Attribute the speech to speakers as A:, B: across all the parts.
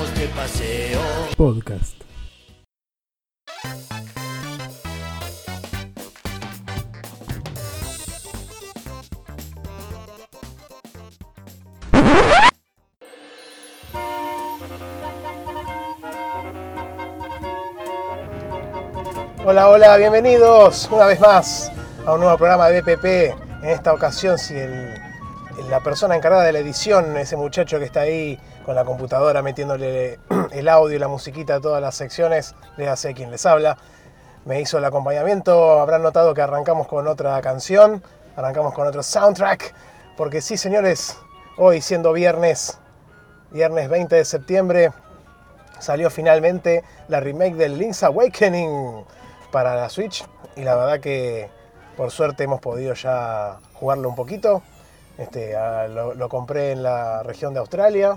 A: vamos de paseo.
B: Podcast.
C: Hola, hola, bienvenidos una vez más a un nuevo programa de BPP. En esta ocasión, si el- la persona encargada de la edición, ese muchacho que está ahí con la computadora metiéndole el audio y la musiquita a todas las secciones, le hace quien les habla, me hizo el acompañamiento. Habrán notado que arrancamos con otra canción, arrancamos con otro soundtrack, porque sí, señores, hoy siendo viernes, viernes 20 de septiembre, salió finalmente la remake del Link's Awakening para la Switch y la verdad que por suerte hemos podido ya jugarlo un poquito. Este, lo compré en la región de Australia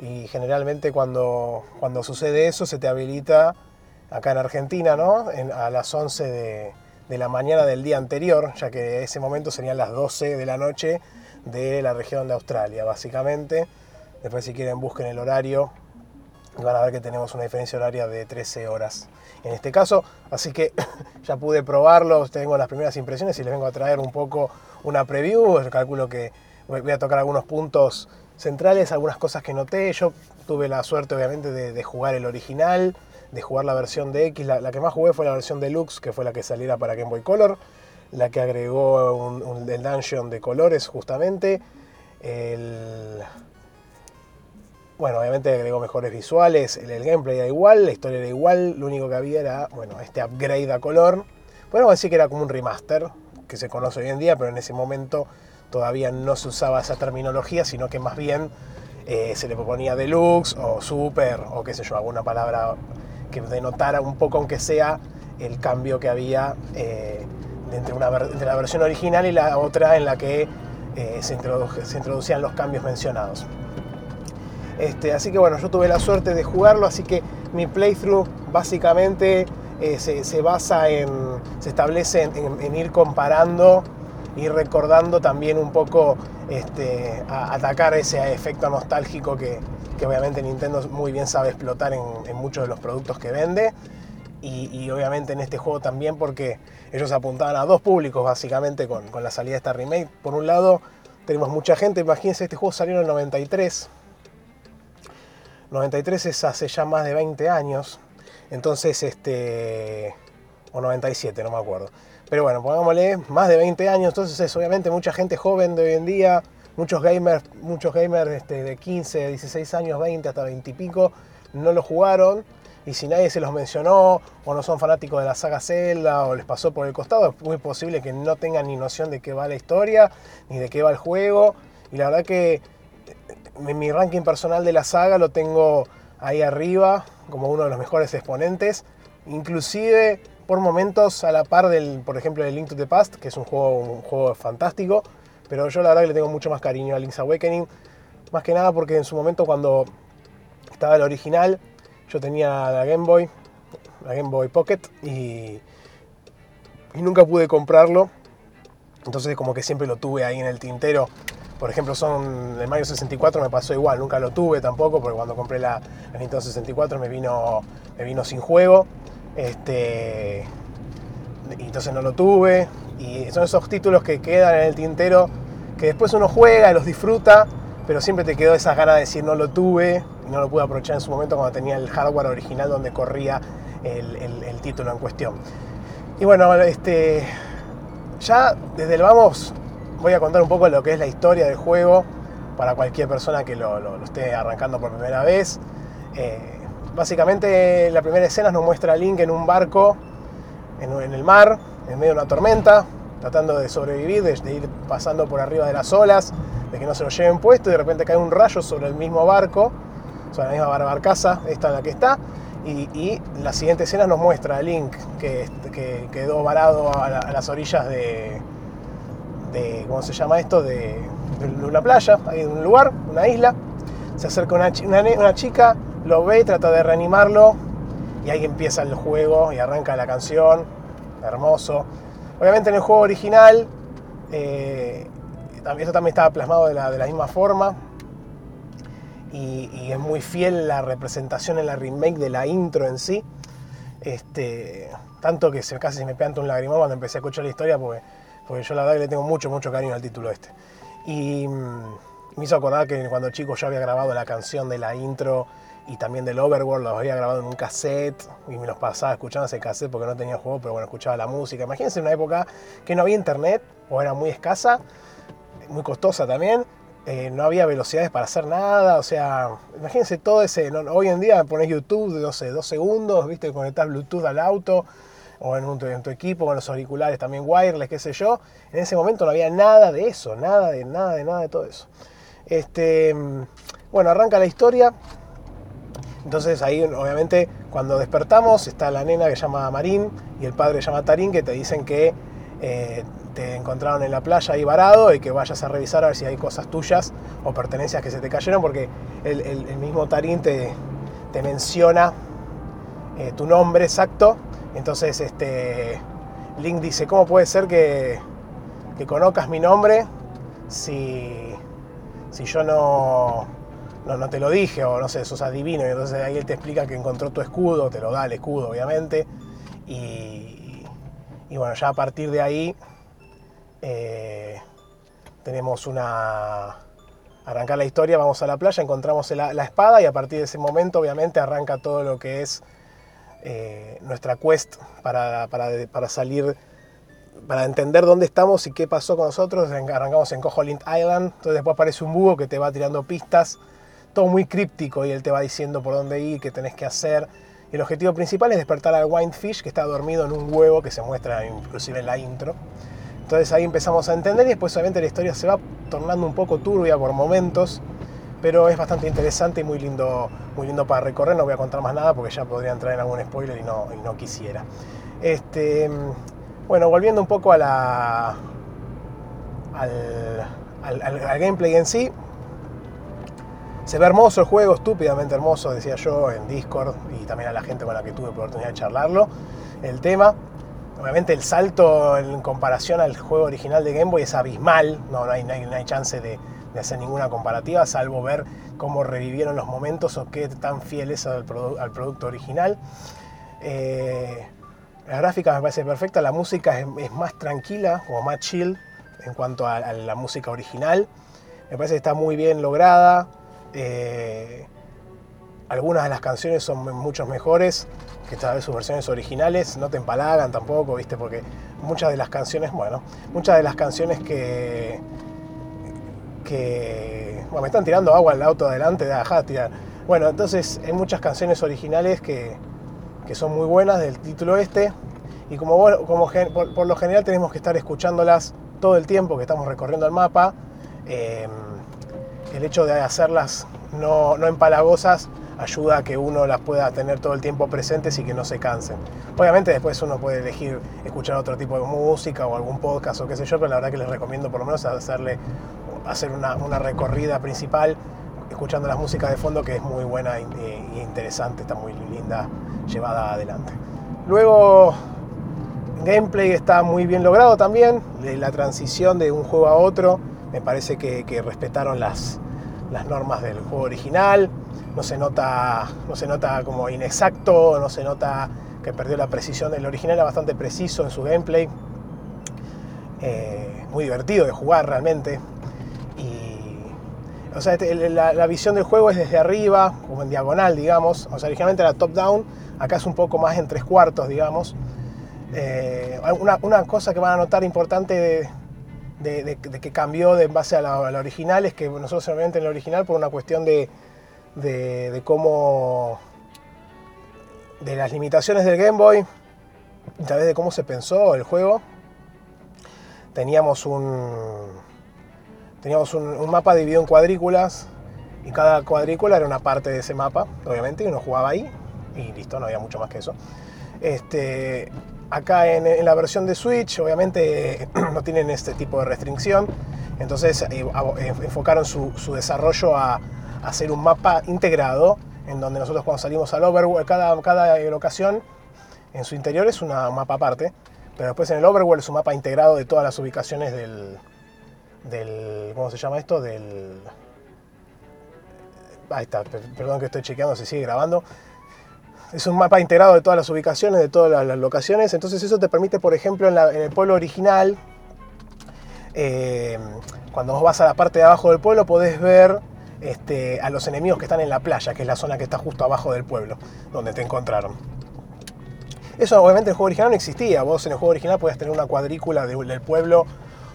C: y generalmente cuando, cuando sucede eso se te habilita acá en Argentina, ¿no? En- a las 11 de, de la mañana del día anterior, ya que ese momento serían las 12 de la noche de la región de Australia, básicamente. Después si quieren busquen el horario y van a ver que tenemos una diferencia horaria de 13 horas en este caso. Así que ya pude probarlo, tengo las primeras impresiones y les vengo a traer un poco una preview. Calculo que voy a tocar algunos puntos centrales, algunas cosas que noté. Yo tuve la suerte, obviamente, de, jugar el original, de jugar la versión de X. La, que más jugué fue la versión deluxe, que fue la que saliera para Game Boy Color. La que agregó el dungeon de colores, justamente. El, bueno, obviamente agregó mejores visuales, el, gameplay era igual, la historia era igual, lo único que había era, bueno, este upgrade a color. Podemos decir que era como un remaster, que se conoce hoy en día, pero en ese momento todavía no se usaba esa terminología, sino que más bien eh, se le proponía deluxe o super, o qué sé yo, alguna palabra que denotara un poco, aunque sea, el cambio que había eh, entre, una, la versión original y la otra en la que eh, se, introdu- se introducían los cambios mencionados. Este, así que bueno, yo tuve la suerte de jugarlo, así que mi playthrough básicamente se, basa en, se establece en ir comparando, ir recordando también un poco, este, atacar ese efecto nostálgico que, que obviamente Nintendo muy bien sabe explotar en, muchos de los productos que vende. Y, y obviamente en este juego también porque ellos apuntaban a dos públicos básicamente con, con la salida de esta remake. Por un lado tenemos mucha gente, imagínense, este juego salió en el 93, 93 es hace ya más de 20 años. Entonces, este. O 97, no me acuerdo. Pero bueno, pongámosle más de 20 años. Entonces es obviamente mucha gente joven de hoy en día. Muchos gamers, muchos gamers este, de 15, 16 años, 20 hasta 20 y pico no lo jugaron. Y si nadie se los mencionó, o no son fanáticos de la saga Zelda, o les pasó por el costado, es muy posible que no tengan ni noción de qué va la historia, ni de qué va el juego. Y la verdad que mi, mi ranking personal de la saga lo tengo ahí arriba como uno de los mejores exponentes, inclusive por momentos a la par del, por ejemplo, del Link to the Past, que es un juego, un juego fantástico, pero yo la verdad que le tengo mucho más cariño a Link's Awakening, más que nada porque en su momento cuando estaba el original, yo tenía la Game Boy, la Game Boy Pocket, y, y nunca pude comprarlo, entonces como que siempre lo tuve ahí en el tintero. Por ejemplo, son el Mario 64 me pasó igual, nunca lo tuve tampoco, porque cuando compré la, la Nintendo 64 me vino, me vino sin juego. Este, y entonces no lo tuve. Y son esos títulos que quedan en el tintero, que después uno juega, los disfruta, pero siempre te quedó esas ganas de decir no lo tuve y no lo pude aprovechar en su momento cuando tenía el hardware original donde corría el, título en cuestión. Y bueno, este, ya desde el vamos voy a contar un poco lo que es la historia del juego para cualquier persona que lo esté arrancando por primera vez. Eh, básicamente la primera escena nos muestra a Link en un barco en, el mar, en medio de una tormenta, tratando de sobrevivir, de, ir pasando por arriba de las olas, de que no se lo lleven puesto y de repente cae un rayo sobre el mismo barco, sobre la misma bar- barcaza, esta en la que está. Y, la siguiente escena nos muestra a Link que, que quedó varado a, la- las orillas de, ¿cómo se llama esto? De, de una playa, en un lugar, una isla. Se acerca una, una chica, lo ve, trata de reanimarlo y ahí empieza el juego y arranca la canción. Hermoso. Obviamente en el juego original, eh, esto también estaba plasmado de la, de la misma forma. y, es muy fiel la representación en la remake de la intro en sí. Este, tanto que se, casi me peanta un lagrimón cuando empecé a escuchar la historia porque, porque yo la verdad que le tengo mucho, mucho cariño al título este. Y mm, me hizo acordar que cuando chico yo había grabado la canción de la intro y también del Overworld, los había grabado en un cassette y me los pasaba escuchando ese cassette porque no tenía juego, pero bueno, escuchaba la música. Imagínense una época que no había internet o era muy escasa, muy costosa también, eh, no había velocidades para hacer nada, o sea, imagínense todo ese, hoy en día pones YouTube, no sé, dos segundos, viste, conectás Bluetooth al auto o en, en, tu equipo, con los auriculares también wireless, qué sé yo, en ese momento no había nada de eso, nada de nada de nada de todo eso. Este, bueno, arranca la historia, entonces ahí obviamente cuando despertamos está la nena que se llama Marín y el padre se llama Tarín que te dicen que eh, te encontraron en la playa ahí varado y que vayas a revisar a ver si hay cosas tuyas o pertenencias que se te cayeron, porque el, mismo Tarín te, te menciona eh, tu nombre exacto. Entonces este, Link dice, ¿cómo puede ser que, que conozcas mi nombre si, si yo no, no, no, te lo dije o no sé, sos adivino? Y entonces ahí él te explica que encontró tu escudo, te lo da el escudo obviamente. Y, y bueno, ya a partir de ahí eh, tenemos una... Arrancar la historia, vamos a la playa, encontramos la, espada y a partir de ese momento obviamente arranca todo lo que es eh, nuestra quest para, para, salir, para entender dónde estamos y qué pasó con nosotros. Arrancamos en Koholint Island, entonces después aparece un búho que te va tirando pistas, todo muy críptico y él te va diciendo por dónde ir, qué tenés que hacer. el objetivo principal es despertar al Windfish que está dormido en un huevo que se muestra inclusive en la intro. Entonces ahí empezamos a entender y después obviamente la historia se va tornando un poco turbia por momentos, pero es bastante interesante y muy lindo, muy lindo para recorrer. No voy a contar más nada porque ya podría entrar en algún spoiler y no, quisiera. Este, bueno, volviendo un poco a la, al, al, gameplay en sí, se ve hermoso el juego, estúpidamente hermoso, decía yo en Discord y también a la gente con la que tuve oportunidad de charlarlo. El tema, Obviamente el salto en comparación al juego original de Game Boy es abismal, no, no, hay, hay, chance de, hacer ninguna comparativa, salvo ver cómo revivieron los momentos o qué tan fieles al, al producto original. Eh, la gráfica me parece perfecta, la música es, más tranquila o más chill en cuanto a, la música original. Me parece que está muy bien lograda. Eh, algunas de las canciones son mucho mejores que tal vez sus versiones originales. No te empalagan tampoco, ¿viste? Porque muchas de las canciones, bueno, muchas de las canciones que. que. Bueno, me están tirando agua al auto adelante, de ajá, tirar. Bueno, entonces hay muchas canciones originales que, que son muy buenas del título este. Y como, como por, lo general tenemos que estar escuchándolas todo el tiempo que estamos recorriendo el mapa, eh, el hecho de hacerlas no, no empalagosas ayuda a que uno las pueda tener todo el tiempo presentes y que no se cansen. Obviamente después uno puede elegir escuchar otro tipo de música o algún podcast o qué sé yo, pero la verdad que les recomiendo por lo menos hacerle, hacer una, recorrida principal escuchando las músicas de fondo que es muy buena e interesante, está muy linda llevada adelante. Luego gameplay está muy bien logrado también, la transición de un juego a otro, me parece que respetaron las, las normas del juego original no se nota, no se nota como inexacto, no se nota que perdió la precisión. El original era bastante preciso en su gameplay, eh, muy divertido de jugar realmente. Y, o sea, este, la, visión del juego es desde arriba, como en diagonal, digamos. O sea, originalmente era top-down, acá es un poco más en tres cuartos, digamos. Eh, una, cosa que van a notar importante que cambió de en base a la, original es que nosotros obviamente en la original por una cuestión de, de, cómo, de las limitaciones del Game Boy, tal vez de cómo se pensó el juego, teníamos un, teníamos un, mapa dividido en cuadrículas y cada cuadrícula era una parte de ese mapa, obviamente, y uno jugaba ahí y listo, no había mucho más que eso. Este, acá en, la versión de Switch, obviamente no tienen este tipo de restricción, entonces eh, enfocaron su desarrollo a, hacer un mapa integrado en donde nosotros cuando salimos al overworld, cada, cada locación en su interior es un mapa aparte, pero después en el overworld es un mapa integrado de todas las ubicaciones del, del ¿cómo se llama esto? Del, Ahí está, perdón que estoy chequeando si sigue grabando. Es un mapa integrado de todas las ubicaciones, de todas las locaciones. Entonces eso te permite, por ejemplo, en, el pueblo original, eh, cuando vos vas a la parte de abajo del pueblo, podés ver este, a los enemigos que están en la playa, que es la zona que está justo abajo del pueblo, donde te encontraron. Eso obviamente en el juego original no existía. Vos en el juego original podías tener una cuadrícula del pueblo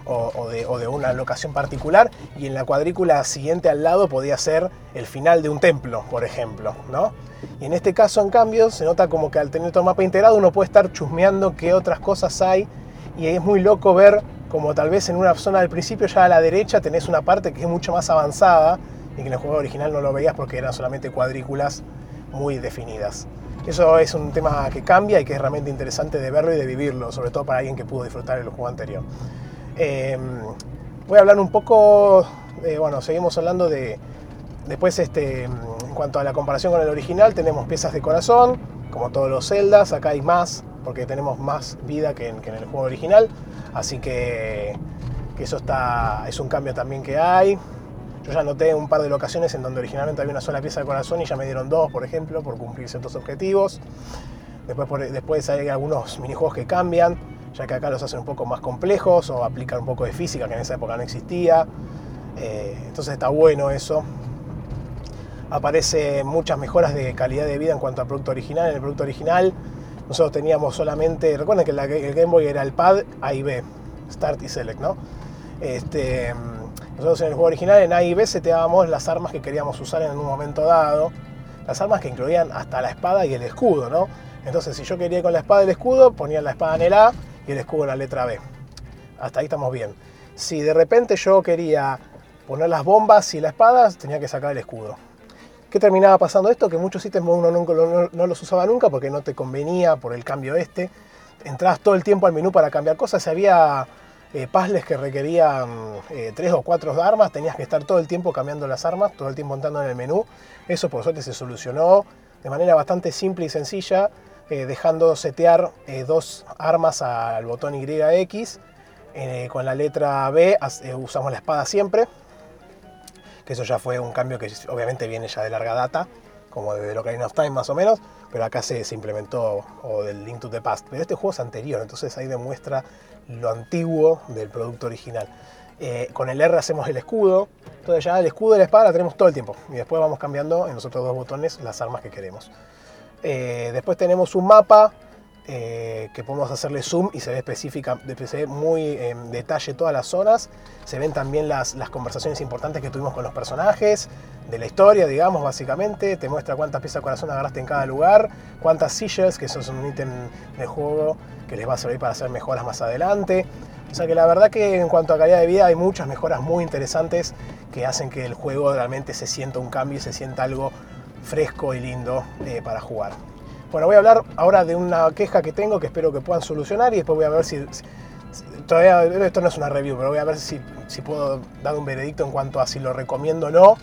C: o, de, una locación particular y en la cuadrícula siguiente al lado podía ser el final de un templo, por ejemplo. ¿no? Y en este caso, en cambio, se nota como que al tener todo el mapa integrado uno puede estar chusmeando qué otras cosas hay y es muy loco ver como tal vez en una zona del principio ya a la derecha tenés una parte que es mucho más avanzada y que en el juego original no lo veías porque eran solamente cuadrículas muy definidas. Eso es un tema que cambia y que es realmente interesante de verlo y de vivirlo, sobre todo para alguien que pudo disfrutar el juego anterior. Em, voy a hablar un poco, bueno, seguimos hablando de, después este, en cuanto a la comparación con el original, tenemos piezas de corazón, como todos los celdas, acá hay más, porque tenemos más vida que en, que en el juego original, así que, que, eso está, es un cambio también que hay. Yo ya noté un par de locaciones en donde originalmente había una sola pieza de corazón y ya me dieron dos, por ejemplo, por cumplir ciertos objetivos. Después, después hay algunos minijuegos que cambian, ya que acá los hacen un poco más complejos o aplican un poco de física que en esa época no existía. Eh, entonces está bueno eso. Aparecen muchas mejoras de calidad de vida en cuanto al producto original. En el producto original nosotros teníamos solamente, recuerden que el Game Boy era el pad A y B, Start y Select, ¿no? Este, nosotros en el juego original, en A y B, seteábamos las armas que queríamos usar en un momento dado. Las armas que incluían hasta la espada y el escudo, ¿no? Entonces, si yo quería con la espada y el escudo, ponía la espada en el A y el escudo la letra B. Hasta ahí estamos bien. Si de repente yo quería poner las bombas y la espada, tenía que sacar el escudo. ¿Qué terminaba pasando esto? Que muchos ítems uno no, no, los usaba nunca porque no te convenía por el cambio este. Entrabas todo el tiempo al menú para cambiar cosas. Había eh, puzzles que requerían eh, tres o cuatro armas, tenías que estar todo el tiempo cambiando las armas, todo el tiempo entrando en el menú. Eso por suerte se solucionó de manera bastante simple y sencilla, eh, dejando setear dos armas al botón YX. con la letra B usamos la espada siempre, que eso ya fue un cambio que obviamente viene ya de larga data, como de Ocarina of Time más o menos, pero acá se, se implementó, o del Link to the Past. Pero este juego es anterior, entonces ahí demuestra lo antiguo del producto original. Eh, con el R hacemos el escudo, entonces ya el escudo y la espada la tenemos todo el tiempo y después vamos cambiando en los otros dos botones las armas que queremos. Eh, después tenemos un mapa eh, que podemos hacerle zoom y se ve específica, se ve muy en detalle todas las zonas. Se ven también las, las, conversaciones importantes que tuvimos con los personajes, de la historia, digamos, básicamente. Te muestra cuántas piezas de corazón agarraste en cada lugar, cuántas sillas, que eso es un ítem de juego que les va a servir para hacer mejoras más adelante. O sea que la verdad que en cuanto a calidad de vida hay muchas mejoras muy interesantes que hacen que el juego realmente se sienta un cambio y se sienta algo fresco y lindo eh, para jugar. Bueno, voy a hablar ahora de una queja que tengo que espero que puedan solucionar y después voy a ver si, esto no es una review, pero voy a ver si, si, puedo dar un veredicto en cuanto a si lo recomiendo o no,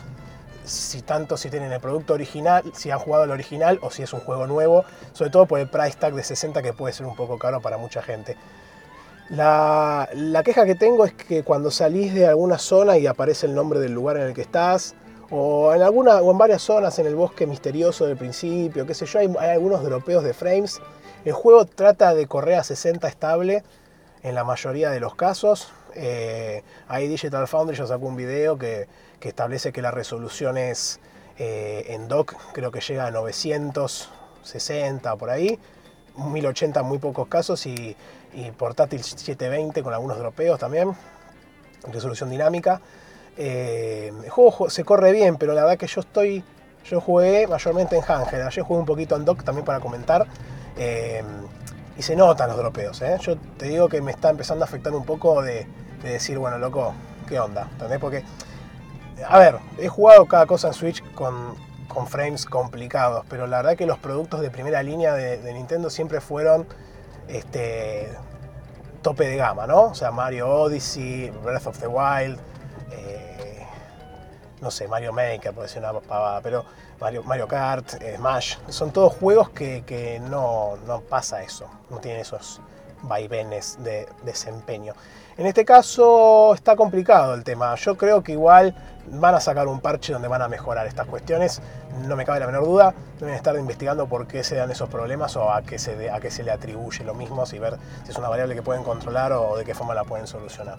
C: si tanto si tienen el producto original, si han jugado el original o si es un juego nuevo, sobre todo por el price tag de 60 que puede ser un poco caro para mucha gente. La, la queja que tengo es que cuando salís de alguna zona y aparece el nombre del lugar en el que estás, o en alguna o en varias zonas en el bosque misterioso del principio, qué sé yo, hay, algunos dropeos de frames. El juego trata de correr a 60 estable en la mayoría de los casos. Eh, Digital Foundry ya sacó un video que, establece que la resolución es eh, en dock, creo que llega a 960 por ahí, 1080 en muy pocos casos y, y portátil 720 con algunos dropeos también, resolución dinámica. Eh, el juego se corre bien, pero la verdad que yo estoy. Yo jugué mayormente en Hanged. Ayer jugué un poquito en Dock también para comentar. Eh, y se notan los dropeos. ¿eh? Yo te digo que me está empezando a afectar un poco de, decir, bueno, loco, ¿qué onda? ¿Entendés? Porque, a ver, he jugado cada cosa en Switch con, con frames complicados, pero la verdad que los productos de primera línea de, de Nintendo siempre fueron este, tope de gama, ¿no? O sea, Mario Odyssey, Breath of the Wild, no sé, Mario Maker, puede ser una pavada, pero Mario, Kart, eh, Smash, son todos juegos que, no, no, pasa eso, no tienen esos vaivenes de desempeño. En este caso está complicado el tema. Yo creo que igual van a sacar un parche donde van a mejorar estas cuestiones. No me cabe la menor duda. Deben estar investigando por qué se dan esos problemas o a qué se, a qué se le atribuye lo mismo, y ver si es una variable que pueden controlar o de qué forma la pueden solucionar.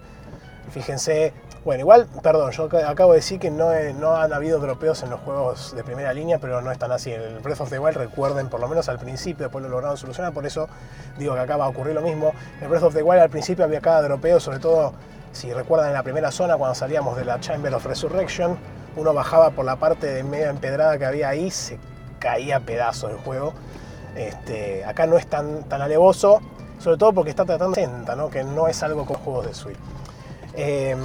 C: Fíjense, bueno, igual, perdón, yo acabo de decir que no, no han habido dropeos en los juegos de primera línea, pero no están así. El Breath of the Wild, recuerden, por lo menos al principio, después lo lograron solucionar, por eso digo que acá va a ocurrir lo mismo. El Breath of the Wild al principio había cada dropeo, sobre todo si recuerdan en la primera zona cuando salíamos de la Chamber of Resurrection, uno bajaba por la parte de media empedrada que había ahí, se caía pedazos del juego. Este, acá no es tan, tan alevoso, sobre todo porque está tratando de 60, ¿no? que no es algo con juegos de Switch. Em,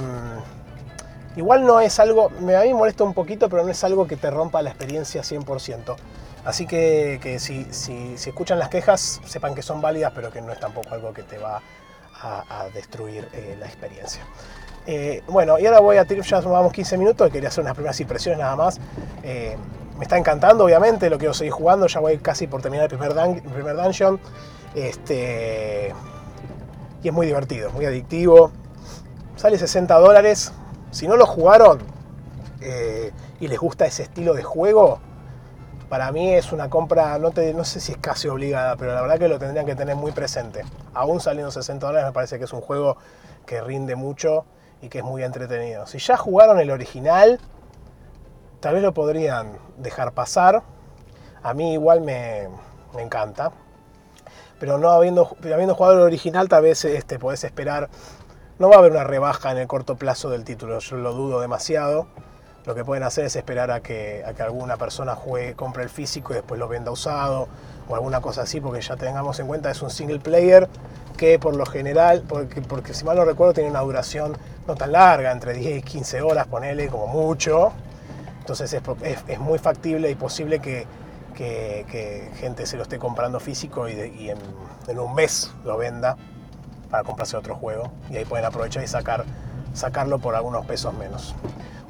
C: igual no es algo, me, a mí molesta un poquito, pero no es algo que te rompa la experiencia 100%. Así que, si, escuchan las quejas, sepan que son válidas, pero que no es tampoco algo que te va a, destruir eh, la experiencia. Eh, bueno, y ahora voy a tirar, ya vamos 15 minutos, quería hacer unas primeras impresiones nada más. Eh, me está encantando, obviamente, lo quiero seguir jugando, ya voy casi por terminar el primer, primer dungeon. Este, y es muy divertido, muy adictivo. Sale 60 dólares. Si no lo jugaron eh, y les gusta ese estilo de juego, para mí es una compra, no, te, sé si es casi obligada, pero la verdad que lo tendrían que tener muy presente. Aún saliendo 60 dólares me parece que es un juego que rinde mucho y que es muy entretenido. Si ya jugaron el original, tal vez lo podrían dejar pasar. A mí igual me, encanta. Pero no habiendo, habiendo jugado el original, tal vez este, podés esperar no va a haber una rebaja en el corto plazo del título, yo lo dudo demasiado. Lo que pueden hacer es esperar a que, a que alguna persona juegue, compre el físico y después lo venda usado o alguna cosa así, porque ya tengamos en cuenta es un single player que por lo general, porque, porque si mal no recuerdo tiene una duración no tan larga, entre 10 y 15 horas, ponele como mucho. Entonces es, es, muy factible y posible que, que, gente se lo esté comprando físico y, en un mes lo venda para comprarse otro juego y ahí pueden aprovechar y sacar, sacarlo por algunos pesos menos.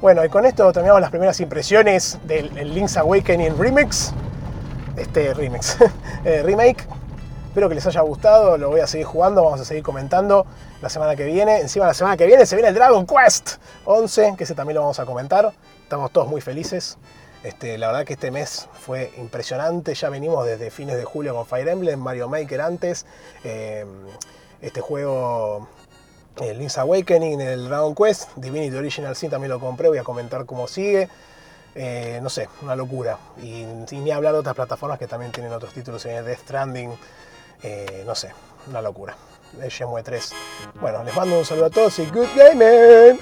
C: Bueno, y con esto terminamos las primeras impresiones del Link's Awakening Remix, este remix, eh, remake. Espero que les haya gustado, lo voy a seguir jugando, vamos a seguir comentando la semana que viene. Encima la semana que viene se viene el Dragon Quest 11, que ese también lo vamos a comentar. Estamos todos muy felices. Este, la verdad que este mes fue impresionante, ya venimos desde fines de julio con Fire Emblem, Mario Maker antes. Eh, este juego, el Link's Awakening, el Dragon Quest, Divinity Original Sin también lo compré, voy a comentar cómo sigue. Eh, no sé, una locura. Y sin ni hablar de otras plataformas que también tienen otros títulos, en Death Stranding, eh, no sé, una locura. El Shenmue 3. Bueno, les mando un saludo a todos y good gaming.